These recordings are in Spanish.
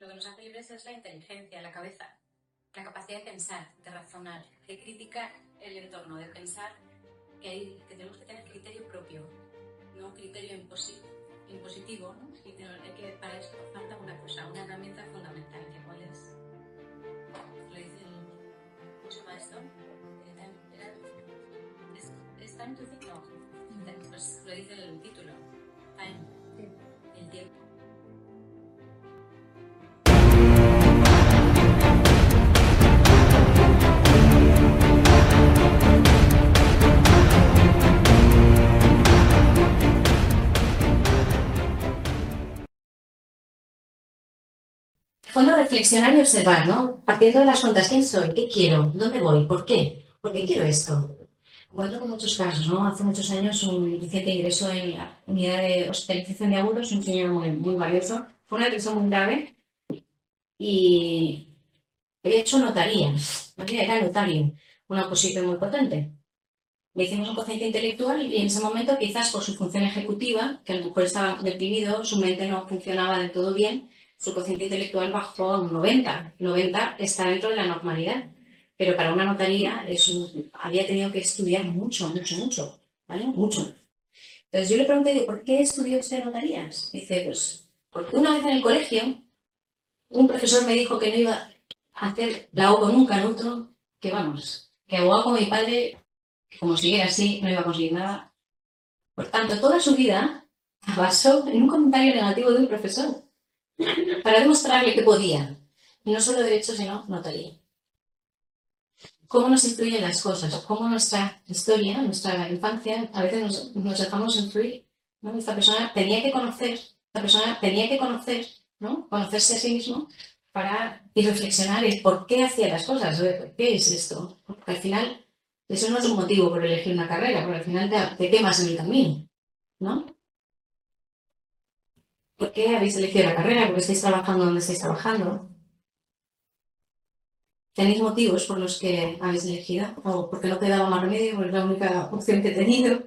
Lo que nos hace libres es la inteligencia, la cabeza, la capacidad de pensar, de razonar, de criticar el entorno, de pensar que, hay, que tenemos que tener criterio propio, no criterio imposi- impositivo, ¿no? Y que, para esto falta una cosa, una herramienta fundamental, que cuál es, lo dice el, ¿cómo se llama esto? ¿Es, es time to think? No, pues lo dice el título, time, el tiempo. Fondo reflexionar y observar, ¿no? Partiendo de las cuentas, ¿quién soy? ¿Qué quiero? ¿Dónde voy? ¿Por qué? ¿Por qué quiero esto? Encuentro con muchos casos, ¿no? Hace muchos años un reciente ingreso en la unidad de hospitalización de agudos, un señor muy, muy valioso. Fue una agresión muy grave y había hecho notaría. Era notario, una posición muy potente. Le hicimos un cociente intelectual y en ese momento, quizás por su función ejecutiva, que a lo mejor estaba deprimido, su mente no funcionaba del todo bien, su cociente intelectual bajó a un 90. 90 está dentro de la normalidad. Pero para una notaría es había tenido que estudiar mucho, mucho, mucho. Mucho. Entonces yo le pregunté, ¿por qué estudió usted notarías? Dice, pues, porque una vez en el colegio, un profesor me dijo que no iba a hacer la O con un canuto, que vamos, que abogado como mi padre, que como siguiera así, no iba a conseguir nada. Por tanto, toda su vida basó en un comentario negativo de un profesor para demostrarle que podía. No solo derecho, sino notaría. Cómo nos influyen las cosas, cómo nuestra historia, nuestra infancia, a veces nos, nos dejamos influir. ¿no? Esta persona tenía que conocer, esta persona tenía que conocer, ¿no? Conocerse a sí mismo para y reflexionar en por qué hacía las cosas, ¿por qué es esto? Porque al final, eso no es un motivo por elegir una carrera, porque al final te, te quemas en el camino, ¿no? ¿Por qué habéis elegido la carrera? ¿Por qué estáis trabajando donde estáis trabajando? ¿Tenéis motivos por los que habéis elegido? ¿O porque no te daba más remedio, porque es la única opción que he tenido?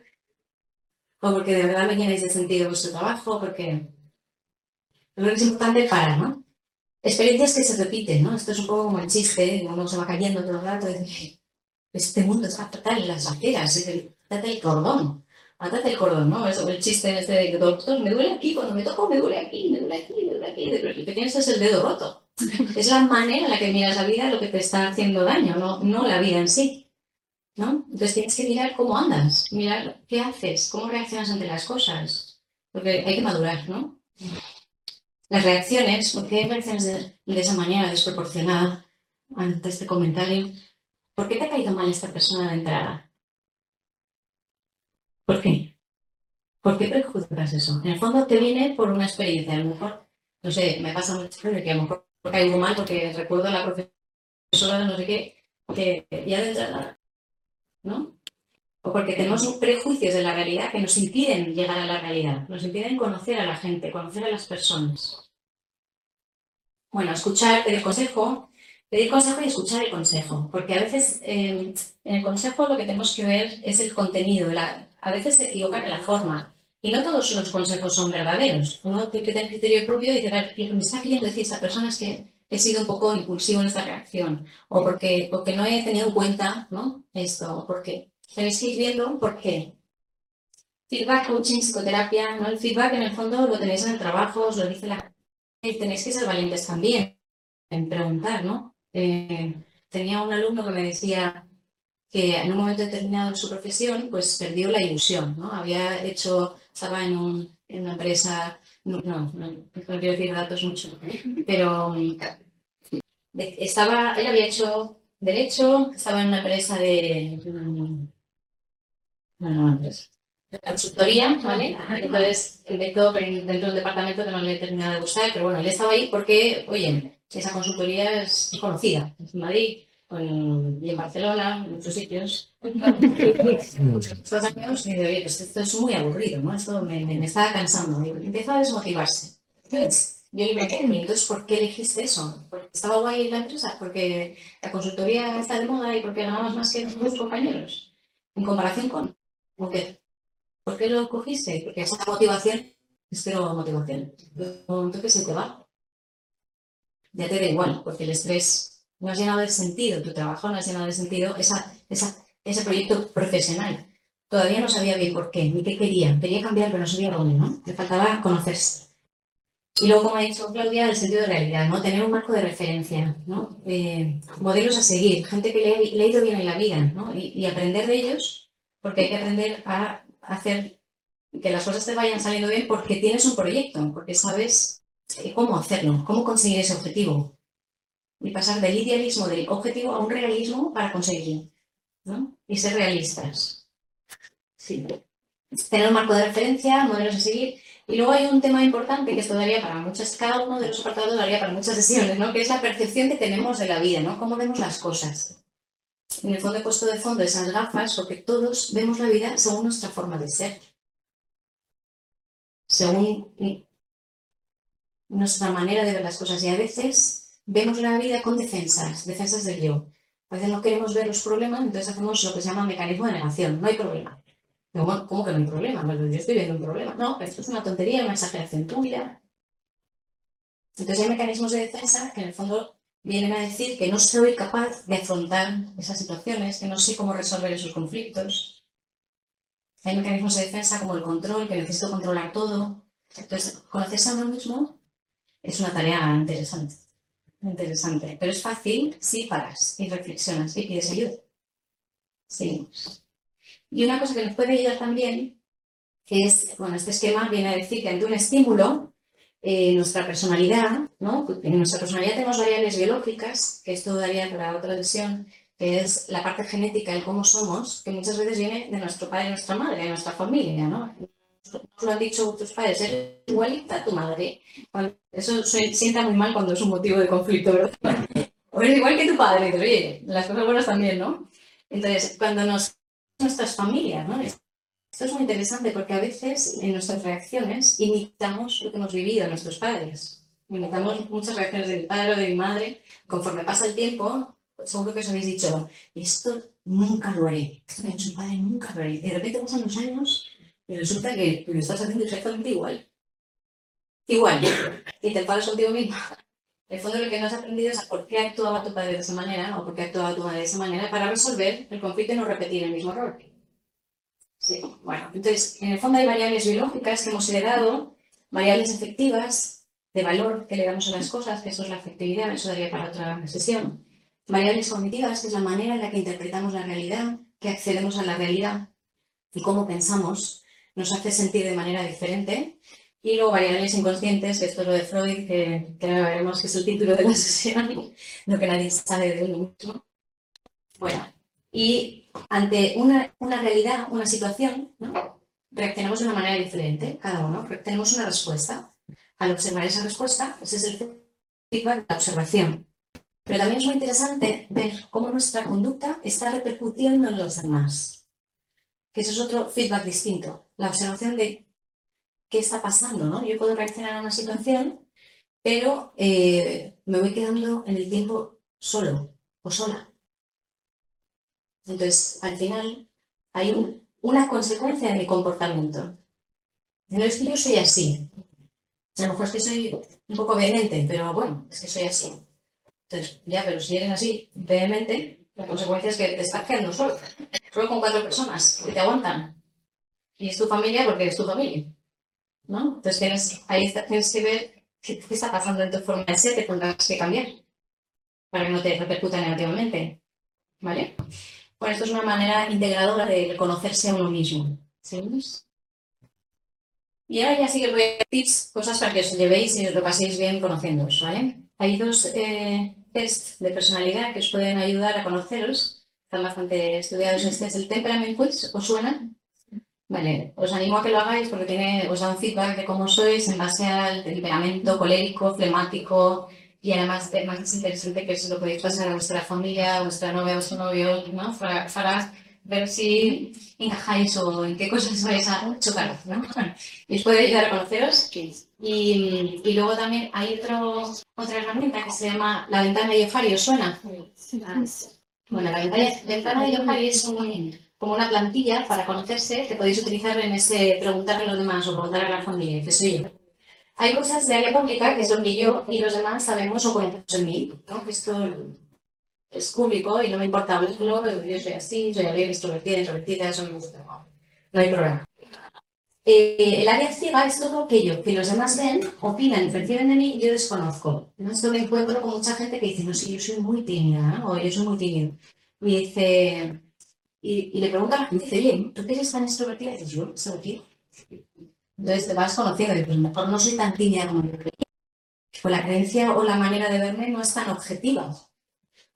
¿O porque de verdad me llenáis de sentido vuestro trabajo? Porque creo que es importante para, ¿no? Experiencias que se repiten, ¿no? Esto es un poco como el chiste, uno se va cayendo todo el rato y dice, este mundo está fatal las aceras, date el cordón, mátate el cordón, ¿no? Eso, el chiste este de que doctor, me duele aquí, cuando me toco me duele aquí, me duele aquí, me duele aquí, pero lo que tienes es el dedo roto. Es la manera en la que miras la vida lo que te está haciendo daño, no, no la vida en sí. ¿no? Entonces tienes que mirar cómo andas, mirar qué haces, cómo reaccionas ante las cosas. Porque hay que madurar, ¿no? Las reacciones, ¿por qué reaccionas de, de esa manera desproporcionada ante este comentario? ¿Por qué te ha caído mal esta persona de entrada? ¿Por qué? ¿Por qué prejuzgas eso? En el fondo te viene por una experiencia, a lo mejor, no sé, me pasa mucho de que a lo mejor caigo mal porque recuerdo a la profesora no sé qué, que ya de entrada, ¿no? O porque tenemos prejuicios de la realidad que nos impiden llegar a la realidad, nos impiden conocer a la gente, conocer a las personas. Bueno, escuchar, pedir consejo, pedir consejo y escuchar el consejo, porque a veces eh, en el consejo lo que tenemos que ver es el contenido, la, a veces se equivocan en la forma, y no todos los consejos son verdaderos. Uno tiene que tener criterio propio y decir, a me está queriendo decir esa persona es que he sido un poco impulsivo en esta reacción, o porque, porque no he tenido en cuenta ¿no? esto, o porque tenéis que ir viendo por qué. Feedback, coaching, psicoterapia, ¿no? El feedback en el fondo lo tenéis en el trabajo, os lo dice la y tenéis que ser valientes también en preguntar, ¿no? Eh, tenía un alumno que me decía que en un momento determinado en su profesión, pues perdió la ilusión, ¿no? Había hecho, estaba en, un, en una empresa, no, no, no, no quiero decir datos mucho, pero de- estaba, él había hecho derecho, estaba en una empresa de, mm, una empresa, consultoría, ¿vale? Entonces, empezó dentro del departamento que no le terminaba de gustar, pero bueno, él estaba ahí porque, oye, esa consultoría es conocida, en Madrid, en- y en Barcelona, en muchos sitios. Estos años, y oye, pues esto es muy aburrido, ¿no? Esto me, me, me estaba cansando, y empezó a desmotivarse. Entonces, yo le pregunté, entonces, ¿por qué elegiste eso? ¿Porque estaba guay la empresa? ¿Porque la consultoría está de moda y porque ganabas más que tus compañeros? En comparación con, ¿por qué? ¿Por qué lo cogiste? Porque esa motivación es cero motivación. Un momento que se te va. ya te da igual, porque el estrés no has llenado de sentido tu trabajo, no has llenado de sentido esa, ese proyecto profesional. Todavía no sabía bien por qué, ni qué quería. Quería cambiar, pero no sabía dónde, ¿no? Le faltaba conocerse. Y luego, como ha dicho Claudia, el sentido de realidad, ¿no? Tener un marco de referencia, ¿no? Eh, modelos a seguir, gente que le, le, ha ido bien en la vida, ¿no? Y, y, aprender de ellos, porque hay que aprender a hacer que las cosas te vayan saliendo bien porque tienes un proyecto, porque sabes eh, cómo hacerlo, cómo conseguir ese objetivo. Y pasar del idealismo del objetivo a un realismo para conseguirlo, ¿no? Y ser realistas. Sí. Tener un marco de referencia, modelos a seguir y luego hay un tema importante que esto daría para muchas, cada uno de los apartados daría para muchas sesiones, ¿no? Que es la percepción que tenemos de la vida, ¿no? Cómo vemos las cosas. En el fondo he puesto de fondo esas gafas porque todos vemos la vida según nuestra forma de ser. Según nuestra manera de ver las cosas. Y a veces vemos la vida con defensas, defensas del yo. A veces no queremos ver los problemas, entonces hacemos lo que se llama mecanismo de negación. No hay problema. ¿Cómo, que no hay problema? yo estoy viendo un problema. No, esto es una tontería, una exageración tuya. Entonces hay mecanismos de defensa que en el fondo vienen a decir que no soy capaz de afrontar esas situaciones, que no sé cómo resolver esos conflictos. Hay mecanismos de defensa como el control, que necesito controlar todo. Entonces, conocerse a uno mismo es una tarea interesante. Interesante. Pero es fácil si paras y reflexionas y pides ayuda. Seguimos. Y una cosa que nos puede ayudar también, que es, bueno, este esquema viene a decir que ante un estímulo, eh, nuestra personalidad, ¿no? En nuestra personalidad tenemos variables biológicas, que esto daría para otra lesión, que es la parte genética, el cómo somos, que muchas veces viene de nuestro padre y nuestra madre, de nuestra familia, ¿no? Lo han dicho tus padres, eres igualita a tu madre. Eso se sienta muy mal cuando es un motivo de conflicto, ¿verdad? O eres igual que tu padre, pero oye, las cosas buenas también, ¿no? Entonces, cuando nos nuestras familias, ¿no? Esto es muy interesante porque a veces en nuestras reacciones imitamos lo que hemos vivido nuestros padres. Imitamos muchas reacciones de mi padre o de mi madre. Conforme pasa el tiempo, seguro que os habéis dicho, esto nunca lo haré. Esto hecho mi padre, nunca lo haré. Y de repente pasan los años y resulta que lo estás haciendo exactamente igual. Igual. Y te paras contigo mismo. En el fondo lo que no has aprendido es por qué actuaba tu padre de esa manera o por qué actuaba tu madre de esa manera para resolver el conflicto y no repetir el mismo error. Sí, bueno, entonces en el fondo hay variables biológicas que hemos heredado, variables efectivas de valor que le damos a las cosas, que eso es la afectividad, eso daría para otra sesión. Variables cognitivas, que es la manera en la que interpretamos la realidad, que accedemos a la realidad y cómo pensamos, nos hace sentir de manera diferente. Y luego variables inconscientes, esto es lo de Freud, que, que veremos que es el título de la sesión, lo que nadie sabe de él mismo. Bueno, y ante una, una realidad, una situación, reaccionamos de una manera diferente, cada uno. Tenemos una respuesta. Al observar esa respuesta, ese es el feedback de la observación. Pero también es muy interesante ver cómo nuestra conducta está repercutiendo en los demás. Eso es otro feedback distinto. La observación de qué está pasando, ¿no? Yo puedo reaccionar a una situación, pero eh, me voy quedando en el tiempo solo o sola. Entonces, al final, hay una consecuencia de mi comportamiento. No es que yo soy así. A lo mejor es que soy un poco vehemente, pero bueno, es que soy así. Entonces, ya, pero si eres así, vehemente, la consecuencia es que te estás quedando solo. Solo con cuatro personas que te aguantan. Y es tu familia porque es tu familia. ¿no? Entonces tienes, ahí tienes que ver qué, está pasando en tu forma de ser, que tendrás que cambiar para que no te repercuta negativamente. ¿Vale? Bueno, esto es una manera integradora de reconocerse a uno mismo. Y ahora ya sí que voy a tips, cosas para que os llevéis y os lo paséis bien conociéndoos, ¿vale? Hay dos eh, test de personalidad que os pueden ayudar a conoceros. Están bastante estudiados. Este es el Temperament Quiz. ¿Os suena? Vale, os animo a que lo hagáis porque tiene, os da un feedback de cómo sois en base al temperamento colérico, flemático y además más es interesante que eso lo podéis pasar a vuestra familia, a vuestra novia, a vuestro novio, ¿no? Para, ver si encajáis o en qué cosas vais a chocar, ¿no? Y os puede ayudar a conoceros. Y, y luego también hay otro, otra herramienta que se llama la ventana de Yofari, ¿os suena? Bueno, la ventana, ventana de Yofari es un como una plantilla para conocerse que podéis utilizar en ese preguntarle a los demás o preguntar a la familia, que soy yo. hay cosas de área pública que son que yo y los demás sabemos o conocemos en mí, ¿no? Esto es público y no me importa hablarlo, yo soy así, soy alegre, extrovertida, introvertida, eso me gusta, no hay problema. Eh, el área ciega es todo aquello que los demás ven, opinan perciben de mí yo desconozco. ¿no? Esto me encuentro con mucha gente que dice, no sé, yo soy muy tímida, o yo soy muy tímido. Y dice, y, le pregunta a la gente, dice, oye, ¿tú qué eres tan extrovertida? Y dices, yo, extrovertida. Entonces te vas conociendo y pues mejor no soy tan tímida como yo creía. Pues la creencia o la manera de verme no es tan objetiva.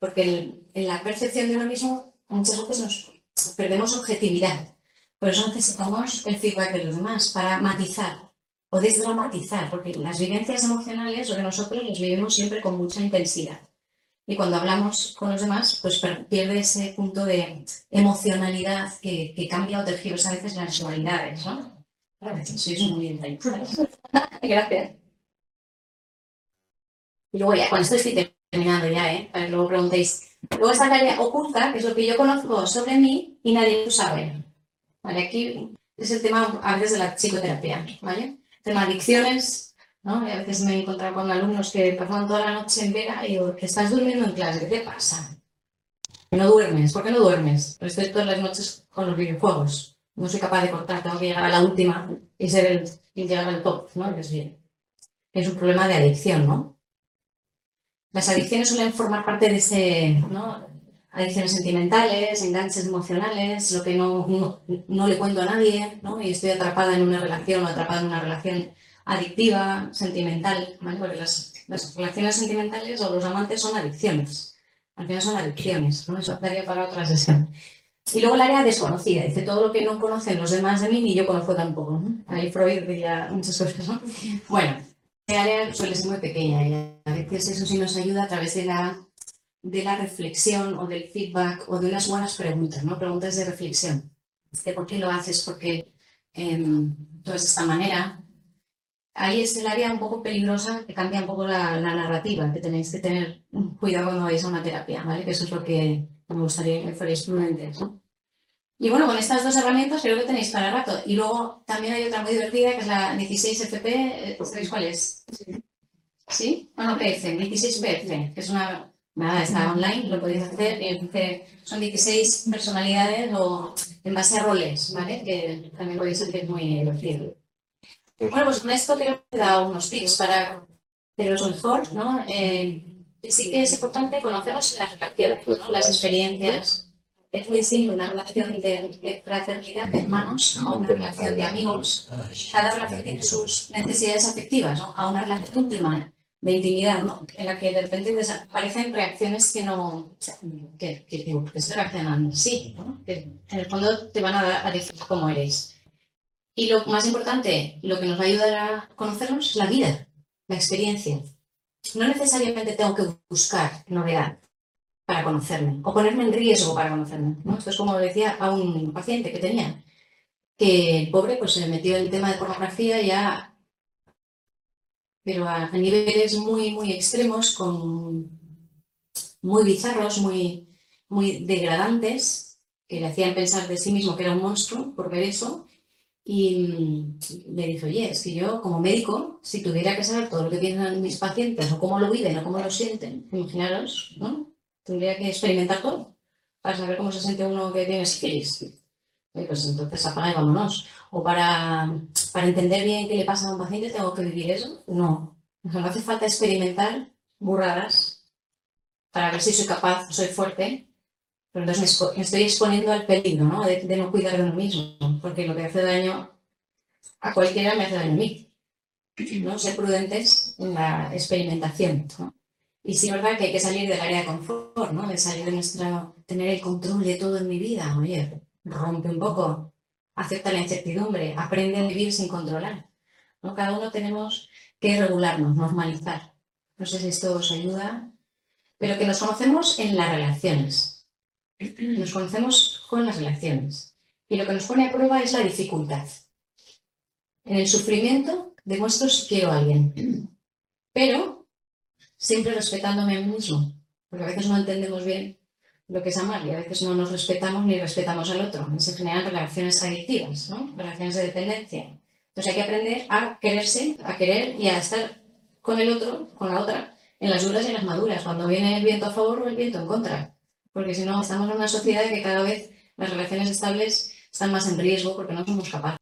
Porque en la percepción de uno mismo muchas veces nos perdemos objetividad. Por eso necesitamos el feedback de los demás para matizar o desdramatizar, porque las vivencias emocionales o de nosotros las vivimos siempre con mucha intensidad. Y cuando hablamos con los demás, pues pierde ese punto de emocionalidad que, cambia o tergiversa a veces las cualidades, ¿no? Sois muy bien Gracias. Y luego ya, esto estoy terminando ya, ¿eh? Para que luego preguntéis. Luego está la área oculta, que es lo que yo conozco sobre mí y nadie lo sabe. ¿vale? Aquí es el tema a veces de la psicoterapia, ¿vale? El tema de adicciones, ¿no? Y a veces me he encontrado con alumnos que pasan toda la noche en vera y digo, que estás durmiendo en clase, ¿qué te pasa? No duermes, ¿por qué no duermes? Pues estoy todas las noches con los videojuegos. No soy capaz de cortar, tengo que llegar a la última y ser el, y llegar al top, ¿no? Es bien. Es un problema de adicción, ¿no? Las adicciones suelen formar parte de ese, ¿no? adicciones sentimentales, enganches emocionales, lo que no, no, le cuento a nadie, ¿no? Y estoy atrapada en una relación o atrapada en una relación adictiva, sentimental, ¿vale? Porque las, las relaciones sentimentales o los amantes son adicciones. Al final son adicciones, ¿no? Eso daría para otra sesión. Y luego el área desconocida, dice todo lo que no conocen los demás de mí ni yo conozco tampoco. Ahí Freud diría muchas cosas, ¿no? Bueno, área suele ser muy pequeña y a veces eso sí nos ayuda a través de la de la reflexión o del feedback o de unas buenas preguntas, ¿no? Preguntas de reflexión. De por qué lo haces, porque eh, de esta manera. Ahí es el área un poco peligrosa que cambia un poco la, narrativa, que tenéis que tener cuidado cuando vais a una terapia, ¿vale? Que eso es lo que me gustaría que fuerais prudentes, ¿no? Y bueno, con estas dos herramientas creo que tenéis para rato. Y luego también hay otra muy divertida que es la 16FP, ¿sabéis cuál es? ¿Sí? Bueno, PF, 16PF, que es una Nada, está online, lo podéis hacer. son 16 personalidades o en base a roles, ¿vale? Que también podéis hacer muy divertido. Bueno, pues con esto creo que he dado unos tips para haceros mejor, ¿no? Eh, sí que es importante conocer las relaciones, las experiencias. Es muy simple, una relación de fraternidad de hermanos o una relación de amigos. Cada relación tiene sus necesidades afectivas, ¿no? A una relación última de intimidad, ¿no? en la que de repente desaparecen reacciones que no, que, que, que se reaccionan así, ¿no? que en el fondo te van a, dar, a decir cómo eres. Y lo más importante, lo que nos va a ayudar a conocernos es la vida, la experiencia. No necesariamente tengo que buscar novedad para conocerme o ponerme en riesgo para conocerme. ¿no? Esto es como decía a un paciente que tenía, que el pobre pues se metió en el tema de pornografía ya pero a, niveles muy, muy extremos, con, muy bizarros, muy, muy degradantes, que le hacían pensar de sí mismo que era un monstruo por ver eso. Y mm, le dije, oye, es que yo como médico, si tuviera que saber todo lo que tienen mis pacientes, o cómo lo viven, o cómo lo sienten, imaginaros, ¿no? Tendría que experimentar todo para saber cómo se siente uno que tiene sífilis. Pues entonces apaga y vámonos o para, para entender bien qué le pasa a un paciente tengo que vivir eso. No, no hace falta experimentar burradas para ver si soy capaz, soy fuerte, pero entonces me, estoy exponiendo al peligro ¿no? De, no cuidar de uno mismo, porque lo que hace daño a cualquiera me hace daño a mí. ¿no? Ser prudentes en la experimentación. Y sí es verdad que hay que salir del área de confort, ¿no? de salir de nuestra, tener el control de todo en mi vida. Oye, rompe un poco acepta la incertidumbre, aprende a vivir sin controlar. ¿no? Cada uno tenemos que regularnos, normalizar. No sé si esto os ayuda, pero que nos conocemos en las relaciones. Nos conocemos con las relaciones. Y lo que nos pone a prueba es la dificultad. En el sufrimiento demuestro si quiero a alguien, pero siempre respetándome a mí mismo, porque a veces no entendemos bien lo que es amar y a veces no nos respetamos ni respetamos al otro. Se generan relaciones adictivas, ¿no? relaciones de dependencia. Entonces hay que aprender a quererse, a querer y a estar con el otro, con la otra, en las duras y en las maduras, cuando viene el viento a favor o el viento en contra. Porque si no, estamos en una sociedad que cada vez las relaciones estables están más en riesgo porque no somos capaces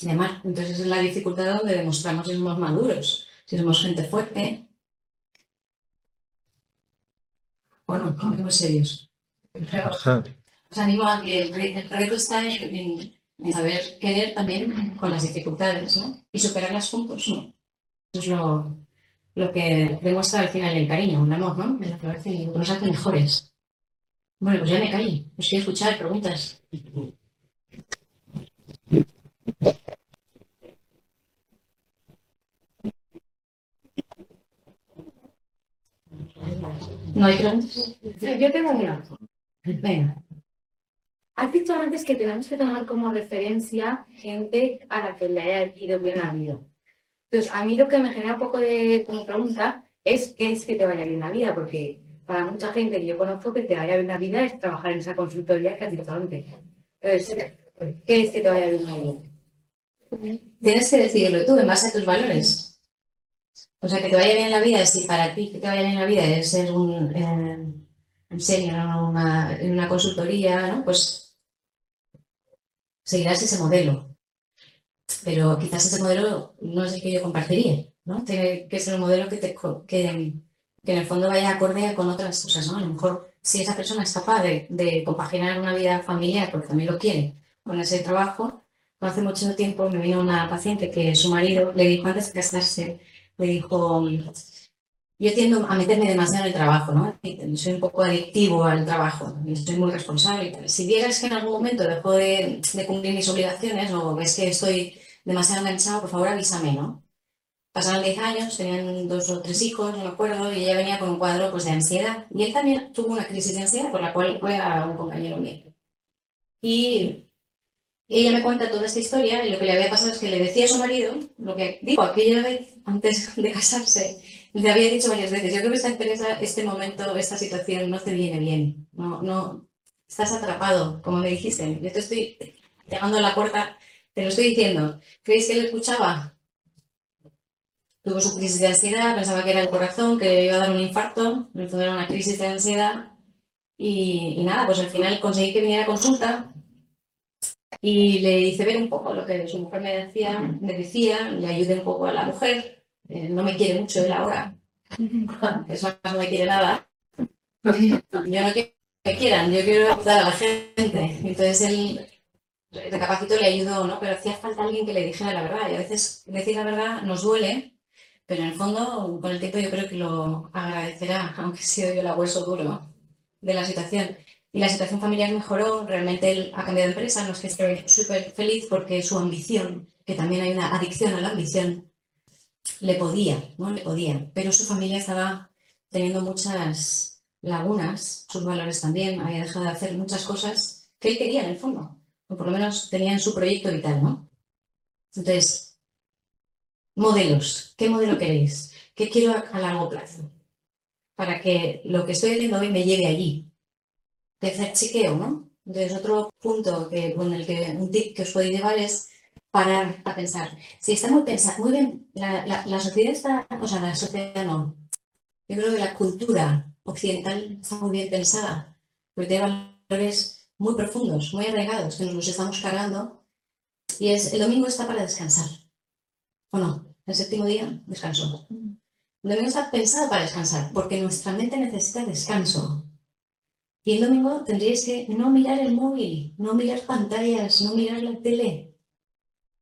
de amar. Entonces es la dificultad donde demostramos si somos maduros, si somos gente fuerte. Bueno, muy serios. Os animo a que el, reto está en, saber querer también con las dificultades ¿no? y superarlas juntos. ¿no? Eso es lo, lo que demuestra al final el cariño, el amor, ¿no? Es lo que nos hace mejores. Bueno, pues ya me caí. Os quiero escuchar preguntas. ¿No hay preguntas? Yo tengo una. Venga. Has dicho antes que tenemos que tomar como referencia gente a la que le haya ido bien la vida. Entonces, a mí lo que me genera un poco de como pregunta es qué es que te vaya bien la vida, porque para mucha gente que yo conozco que te vaya bien la vida es trabajar en esa consultoría que has dicho antes. Entonces, ¿qué es que te vaya bien la vida? Tienes que decidirlo tú en base a tus valores. O sea, que te vaya bien la vida, si para ti que te vaya bien la vida es ser un, eh, en una, en una consultoría, ¿no? Pues seguirás ese modelo pero quizás ese modelo no es el que yo compartiría, ¿no? Tiene que ser un modelo que, te, que, en el fondo vaya acorde con otras cosas, ¿no? A lo mejor si esa persona es capaz de, de compaginar una vida familiar, porque también lo quiere, con ese trabajo, no hace mucho tiempo me vino una paciente que su marido le dijo antes de casarse, le dijo, yo tiendo a meterme demasiado en el trabajo, ¿no? Soy un poco adictivo al trabajo y soy muy responsable. Si vieras que en algún momento dejo de, de cumplir mis obligaciones o ves que estoy demasiado enganchado, por favor avísame, ¿no? Pasaron 10 años, tenían dos o tres hijos, no me acuerdo, y ella venía con un cuadro pues, de ansiedad. Y él también tuvo una crisis de ansiedad por la cual fue a un compañero mío. Y ella me cuenta toda esta historia y lo que le había pasado es que le decía a su marido, lo que digo, aquella vez antes de casarse, le había dicho varias veces, yo creo que esta empresa, este momento, esta situación no te viene bien, no, no, estás atrapado, como me dijiste, yo te estoy llamando a la puerta te lo estoy diciendo. ¿Creéis que él escuchaba? Tuvo su crisis de ansiedad, pensaba que era el corazón, que le iba a dar un infarto, entonces era una crisis de ansiedad. Y, nada, pues al final conseguí que viniera a consulta y le hice ver un poco lo que su mujer me decía, me decía, le ayudé un poco a la mujer. Eh, no me quiere mucho él ahora, eso no me quiere nada. Yo no quiero que me quieran, yo quiero ayudar a la gente. Entonces él recapacito le ayudó, ¿no? Pero hacía falta alguien que le dijera la verdad. Y a veces decir la verdad nos duele, pero en el fondo, con el tiempo yo creo que lo agradecerá, aunque sido yo el hueso duro de la situación. Y la situación familiar mejoró, realmente él ha cambiado de empresa, no es que esté súper feliz porque su ambición, que también hay una adicción a la ambición, le podía, ¿no? Le podía. Pero su familia estaba teniendo muchas lagunas, sus valores también, había dejado de hacer muchas cosas que él quería en el fondo o por lo menos tenían su proyecto vital, ¿no? Entonces, modelos, ¿qué modelo queréis? ¿Qué quiero a, largo plazo? Para que lo que estoy haciendo hoy me lleve allí. Tercer chequeo, ¿no? Entonces, otro punto que, con el que un tip que os podéis llevar es parar a pensar. Si está muy pensado, muy bien, la, la, sociedad está, o sea, la sociedad no. Yo creo que la cultura occidental está muy bien pensada, porque tiene valores muy profundos, muy arraigados, que nos los estamos cargando. Y es, el domingo está para descansar. ¿O no? El séptimo día, descanso. El domingo está pensado para descansar, porque nuestra mente necesita descanso. Y el domingo tendríais que no mirar el móvil, no mirar pantallas, no mirar la tele.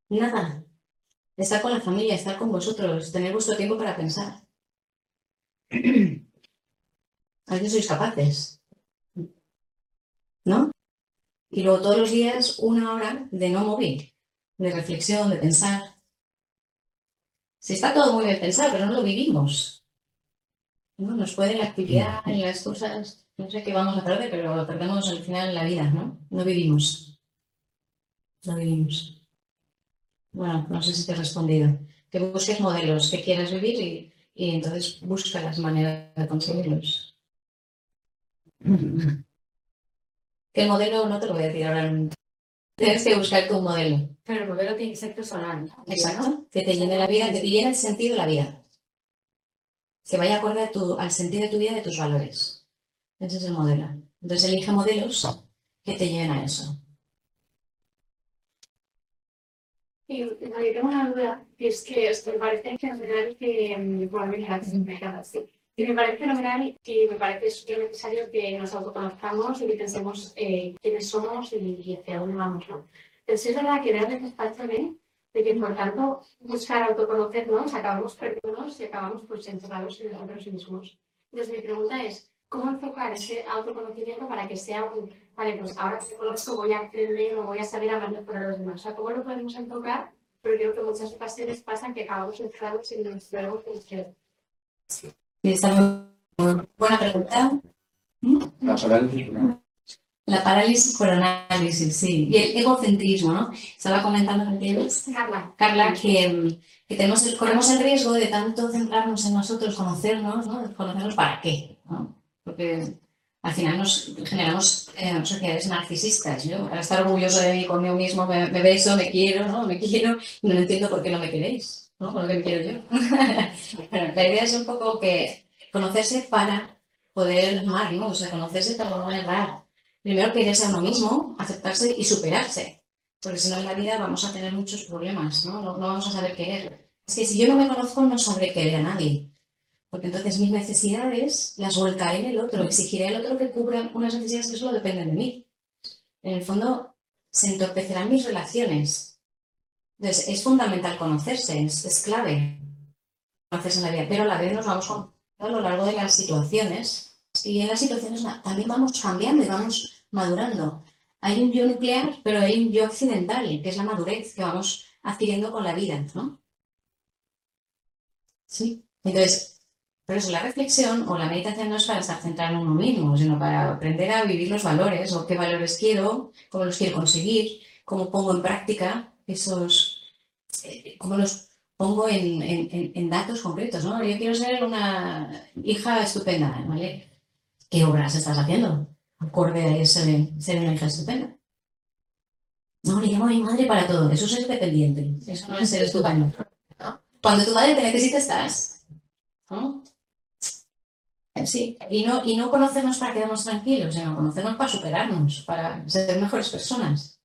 Nada. Estar con la familia, estar con vosotros, tener vuestro tiempo para pensar. A veces sois capaces. ¿No? Y luego todos los días una hora de no móvil, de reflexión, de pensar. Si está todo muy bien pensado, pero no lo vivimos. ¿no? Nos puede la actividad y las cosas, no sé qué vamos a perder, pero lo perdemos al final la vida, ¿no? No vivimos. No vivimos. Bueno, no sé si te he respondido. Que busques modelos que quieras vivir y, y entonces busca las maneras de conseguirlos. el modelo no te lo voy a decir ahora. tienes que buscar tu modelo. Pero el modelo tiene que ser personal. Exacto. Que te llene la vida, que te llene el sentido de la vida. Que vaya acorde a tu, al sentido de tu vida y de tus valores. Ese es el modelo. Entonces elige modelos que te lleven a eso. Y yo tengo una duda, y es que esto me parece fenomenal que, mm, bueno, mira, me así. Y me parece fenomenal y me parece súper necesario que nos autoconozcamos y que pensemos eh, quiénes somos y, hacia dónde vamos, ¿no? Pero sí es verdad que realmente está bien de que por tanto buscar autoconocernos acabamos perdiéndonos y acabamos pues encerrados en nosotros mismos. Entonces mi pregunta es, ¿cómo enfocar ese autoconocimiento para que sea un, vale, pues ahora que conozco voy a aprender o voy a saber hablar mejor a los demás? O sea, ¿cómo lo podemos enfocar? Pero creo que muchas ocasiones pasan que acabamos encerrados en nuestro ego Sí. Buena pregunta. La parálisis La parálisis por análisis, sí. Y el egocentrismo, ¿no? Estaba comentando Carla, Carla que, que tenemos el, corremos el riesgo de tanto centrarnos en nosotros, conocernos, ¿no? Conocernos para qué, ¿no? Porque al final nos generamos eh, sociedades narcisistas. Yo, para estar orgulloso de mí conmigo mismo, me, me, beso, me quiero, ¿no? Me quiero, no entiendo por qué no me queréis, ¿no? Por lo que me quiero yo. bueno, la idea es un poco que conocerse para poder amar, ¿no? O sea, conocerse para no errar. Primero quererse a uno mismo, aceptarse y superarse. Porque si no en la vida vamos a tener muchos problemas, ¿no? No, no vamos a saber querer. Es que si yo no me conozco, no sabré querer a nadie. Porque entonces mis necesidades las volcaré en el otro, exigiré al otro que cubra unas necesidades que solo dependen de mí. En el fondo, se entorpecerán mis relaciones. Entonces, es fundamental conocerse, es, clave conocerse en la vida, pero a la vez nos vamos a lo largo de las situaciones y en las situaciones también vamos cambiando y vamos madurando. Hay un yo nuclear, pero hay un yo accidental, que es la madurez que vamos adquiriendo con la vida, ¿no? Sí. Entonces, por eso la reflexión o la meditación no es para estar centrado en uno mismo, sino para aprender a vivir los valores o qué valores quiero, cómo los quiero conseguir, cómo pongo en práctica esos, eh, cómo los pongo en, datos concretos. ¿no? Yo quiero ser una hija estupenda, ¿vale? ¿Qué obras estás haciendo? Acorde a ese, ser una hija estupenda. No, le llamo a mi madre para todo. Eso es dependiente. Eso no es ser estupendo. Cuando tu madre te necesita, estás. ¿no? Sí, y no, y no conocernos para quedarnos tranquilos, sino conocernos para superarnos, para ser mejores personas.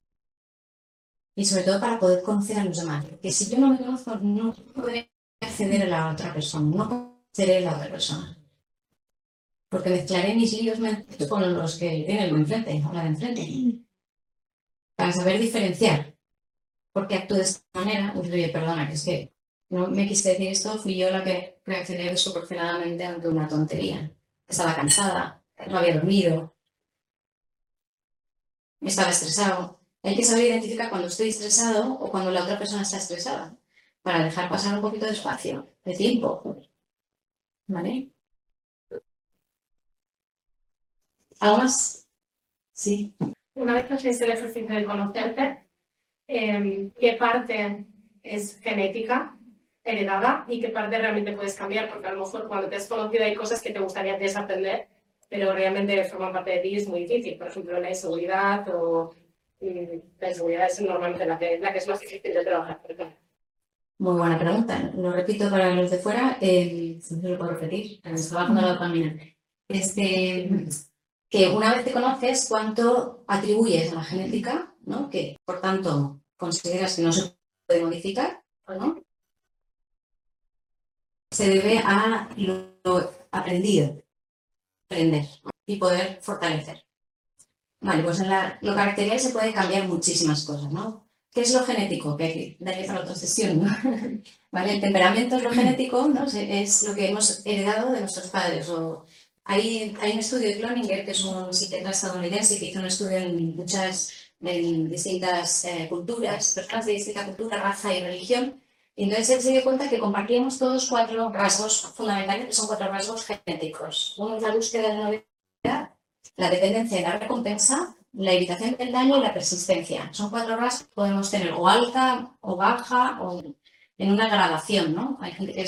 Y sobre todo para poder conocer a los demás. Que si yo no me conozco, no podré acceder a la otra persona, no conoceré la otra persona. Porque mezclaré mis líos con los que tiene el enfrente o la de enfrente. Para saber diferenciar. Porque actúo de esta manera, oye, perdona, que es que no me quise decir esto, fui yo la que reaccioné desproporcionadamente ante una tontería. Estaba cansada, no había dormido, estaba estresado. Hay que saber identificar cuando estoy estresado o cuando la otra persona está estresada, para dejar pasar un poquito de espacio, de tiempo. ¿Vale? ¿Algo más? Sí. Una vez que has el ejercicio de conocerte, eh, ¿qué parte es genética heredada y qué parte realmente puedes cambiar, porque a lo mejor cuando te has conocido hay cosas que te gustaría desaprender, pero realmente forman parte de ti es muy difícil. Por ejemplo, la inseguridad o mm, la inseguridad es normalmente la que, la que es más difícil de trabajar. Muy buena pregunta. Lo repito para los de fuera, eh, si no lo puedo repetir, estaba bajando la dopamina. Este, que una vez te conoces, cuánto atribuyes a la genética, ¿no? que por tanto consideras que no se puede modificar, ¿no? Se debe a lo aprendido, aprender y poder fortalecer. Vale, pues en la, lo caracterial se puede cambiar muchísimas cosas, ¿no? ¿Qué es lo genético? Que daría para otra sesión, ¿no? ¿Vale? El temperamento es lo genético, ¿no? Es lo que hemos heredado de nuestros padres. O hay, hay un estudio de Cloninger, que es un psiquiatra estadounidense, que hizo un estudio en muchas en distintas eh, culturas, personas de distinta cultura, raza y religión, y entonces él se dio cuenta que compartíamos todos cuatro rasgos fundamentales, que son cuatro rasgos genéticos. Uno es la búsqueda de la novedad, la dependencia de la recompensa, la evitación del daño y la persistencia. Son cuatro rasgos que podemos tener o alta o baja o en una gradación, ¿no? Hay gente que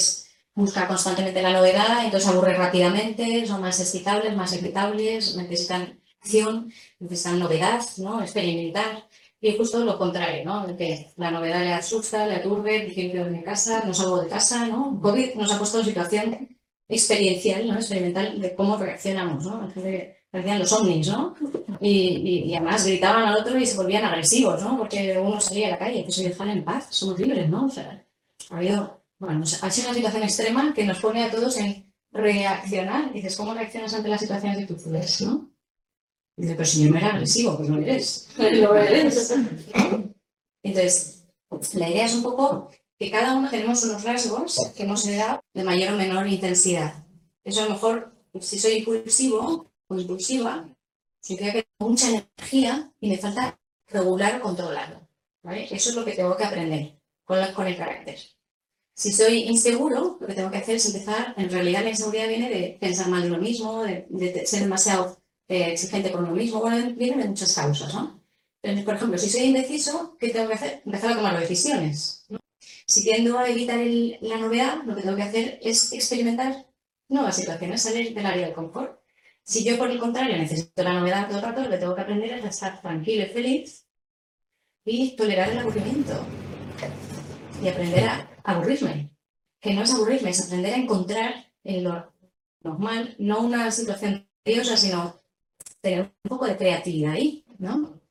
busca constantemente la novedad, entonces aburre rápidamente, son más excitables, más irritables, necesitan acción, necesitan novedad, ¿no? Experimentar. Y justo lo contrario, ¿no? Que la novedad le asusta, le aturde, dice que de casa, no salgo de casa, ¿no? COVID nos ha puesto en situación experiencial, ¿no? Experimental de cómo reaccionamos, ¿no? Gente parecían los ovnis, ¿no? Y, y- y además gritaban al otro y se volvían agresivos, ¿no? Porque uno salía a la calle, pues dejar en paz, somos libres, ¿no? O sea, ha habido, bueno, ha sido una situación extrema que nos pone a todos en reaccionar. Y dices, ¿cómo reaccionas ante las situaciones difíciles, no? Y dices, pero si yo no era agresivo, pues no eres. Lo eres. Entonces, la idea es un poco que cada uno tenemos unos rasgos que hemos heredado de mayor o menor intensidad. Eso a lo mejor, si soy impulsivo o impulsiva, significa que tengo mucha energía y me falta regular o controlarlo. ¿vale? Eso es lo que tengo que aprender con, la- con el carácter. Si soy inseguro, lo que tengo que hacer es empezar, en realidad la inseguridad viene de pensar mal de uno mismo, de, de ser demasiado eh, exigente con uno mismo, bueno, viene de muchas causas, ¿no? Entonces, por ejemplo, si soy indeciso, ¿qué tengo que hacer? Empezar a tomar decisiones. ¿no? Si tiendo a evitar el- la novedad, lo que tengo que hacer es experimentar nuevas situaciones, salir del área de confort. Si yo, por el contrario, necesito la novedad todo el rato, lo que tengo que aprender es a estar tranquilo y feliz y tolerar el aburrimiento. Y aprender a aburrirme. Que no es aburrirme, es aprender a encontrar en lo normal, no una situación tediosa, sino tener un poco de creatividad ahí, ¿no?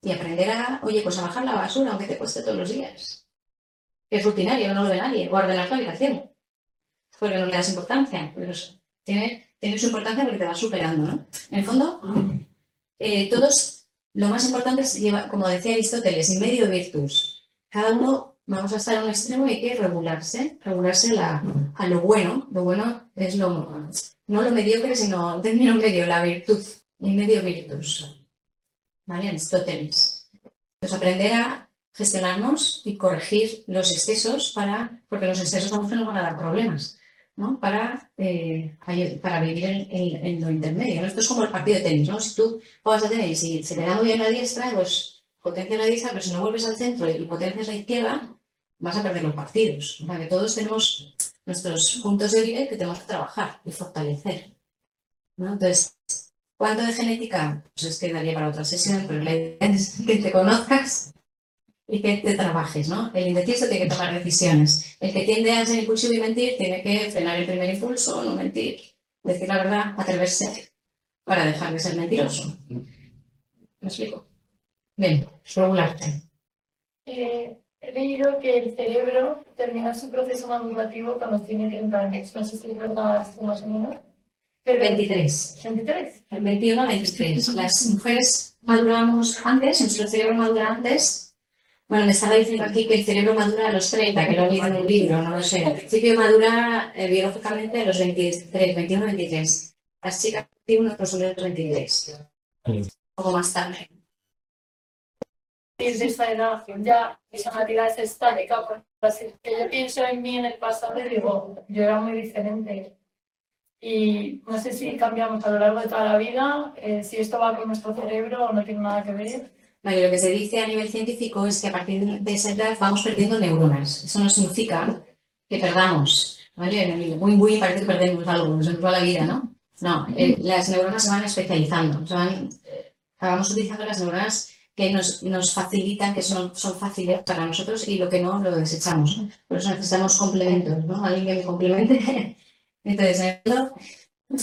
Y aprender a, oye, pues a bajar la basura, aunque te cueste todos los días. Es rutinario, no lo ve nadie. Guarda la habitación. Porque no le das importancia. Pero tiene, su importancia porque te va superando, ¿no? En el fondo, eh, todos, lo más importante es llevar, como decía Aristóteles, medio virtus. Cada uno vamos a estar en un extremo y hay que regularse, regularse la- a lo bueno. Lo bueno es lo, no lo mediocre, sino término medio, la virtud, in medio virtus. ¿Vale? Aristóteles. Pues aprender a gestionarnos y corregir los excesos para, porque los excesos a nos van a dar problemas, ¿no? Para, eh, para vivir en, en- en lo intermedio. Esto es como el partido de tenis, ¿no? Si tú juegas a tenis y se te da muy bien la diestra, pues potencia la diestra, pero si no vuelves al centro y potencias la izquierda, vas a perder los partidos. Que todos tenemos nuestros puntos débiles que tenemos que trabajar y fortalecer. ¿no? Entonces, ¿cuánto de genética? Pues es que daría para otra sesión, pero la idea es que te conozcas y que te trabajes, ¿no? El indeciso tiene que tomar decisiones. El que tiende a ser impulsivo y mentir tiene que frenar el primer impulso, no mentir, decir la verdad, atreverse para dejar de ser mentiroso. ¿Me explico? Bien, regularte. Eh, he leído que el cerebro termina su proceso madurativo cuando tiene 30 años. No sé si es verdad más o menos. Pero 23. 23. El 21 23. Las mujeres maduramos antes, nuestro cerebro madura antes. Bueno, me estaba diciendo aquí que el cerebro madura a los 30, que lo he leído en un libro, no lo sé. Al principio madura eh, biológicamente a los 23, 21, 23. Las chicas 21, los hombres 23. Un poco más tarde. desde esta edad ya personalidad es estática, así que yo pienso en mí en el pasado y digo, yo era muy diferente. Y no sé si cambiamos a lo largo de toda la vida, eh, si esto va con nuestro cerebro o no tiene nada que ver. Vale, lo que se dice a nivel científico es que a partir de esa edad vamos perdiendo neuronas. Eso no significa que perdamos, ¿vale? En el muy, muy parece que perdemos algo, nos va la vida, ¿no? No, eh, las neuronas se van especializando, se van, eh, vamos utilizando las neuronas que nos, nos facilitan, que son, son fáciles para nosotros y lo que no lo desechamos. Por eso necesitamos complementos, ¿no? Alguien que me complemente. El fondo,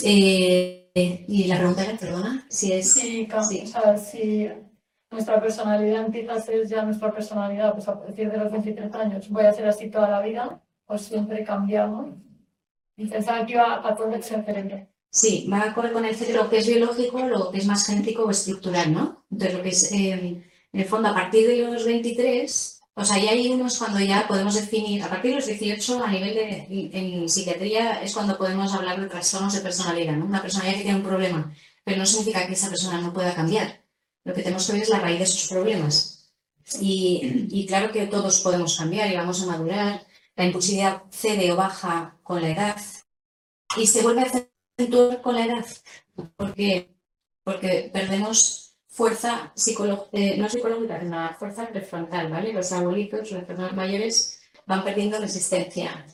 eh, y la pregunta era, perdona, si es... Si, cam- Sí. o sea, si nuestra personalidad empieza a ser ya nuestra personalidad, pues a partir de los 23 años, voy a ser así toda la vida, o siempre cambiamos. Y pensaba que iba a todo el cerebro. Sí, va acorde con el cerebro, lo que es biológico, lo que es más genético o estructural, ¿no? Entonces, lo que es, eh, en el fondo, a partir de los 23, o sea, ya hay unos cuando ya podemos definir, a partir de los 18, a nivel de, en psiquiatría, es cuando podemos hablar de trastornos de personalidad, ¿no? Una personalidad que tiene un problema, pero no significa que esa persona no pueda cambiar. Lo que tenemos que ver es la raíz de sus problemas. Y, y claro que todos podemos cambiar y vamos a madurar. La impulsividad cede o baja con la edad y se vuelve a acentuar con la edad. porque Porque perdemos fuerza psicolo- eh, no psicológica, la fuerza prefrontal, ¿vale? Los abuelitos, las personas mayores van perdiendo resistencia,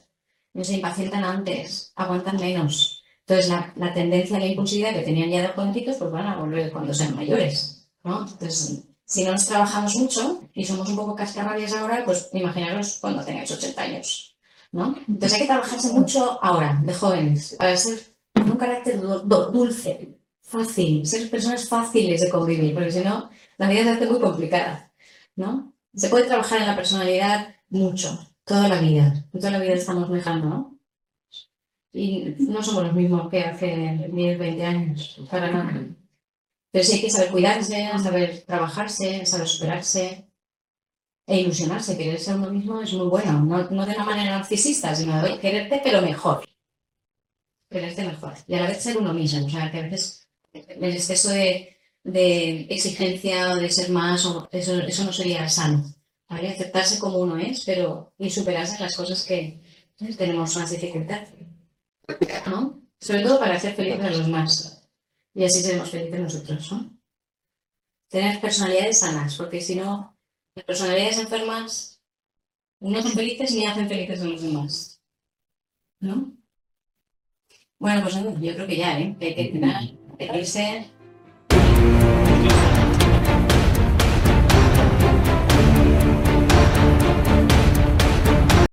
no se impacientan antes, aguantan menos. Entonces, la, la tendencia la impulsividad que tenían ya de jovencitos, pues van a volver cuando sean mayores, ¿no? Entonces, Si no nos trabajamos mucho y somos un poco cascarrabias ahora, pues imaginaros cuando tengáis 80 años, ¿no? Entonces hay que trabajarse mucho ahora, de jóvenes, para ser un carácter du- du- dulce, fácil, ser personas fáciles de convivir, porque si no, la vida se hace muy complicada, ¿no? Se puede trabajar en la personalidad mucho, toda la vida, toda la vida estamos dejando, ¿no? Y no somos los mismos que hace 10, 20 años, para nada. Pero sí hay que saber cuidarse, saber trabajarse, saber superarse e ilusionarse. Querer ser uno mismo es muy bueno, no, no de una manera narcisista, sino de quererte, pero mejor. Quererte mejor. Y a la vez ser uno mismo. O sea, que a veces el exceso de, de exigencia o de ser más, o eso, eso no sería sano. ¿vale? Aceptarse como uno es, pero y superarse las cosas que tenemos más dificultad. ¿no? Sobre todo para hacer felices a los más. Y así seremos felices nosotros, ¿no? Tener personalidades sanas, porque si no, las personalidades enfermas no son felices ni hacen felices a los demás. ¿No? Bueno, pues yo creo que ya, ¿eh? Que hay que Are you saying?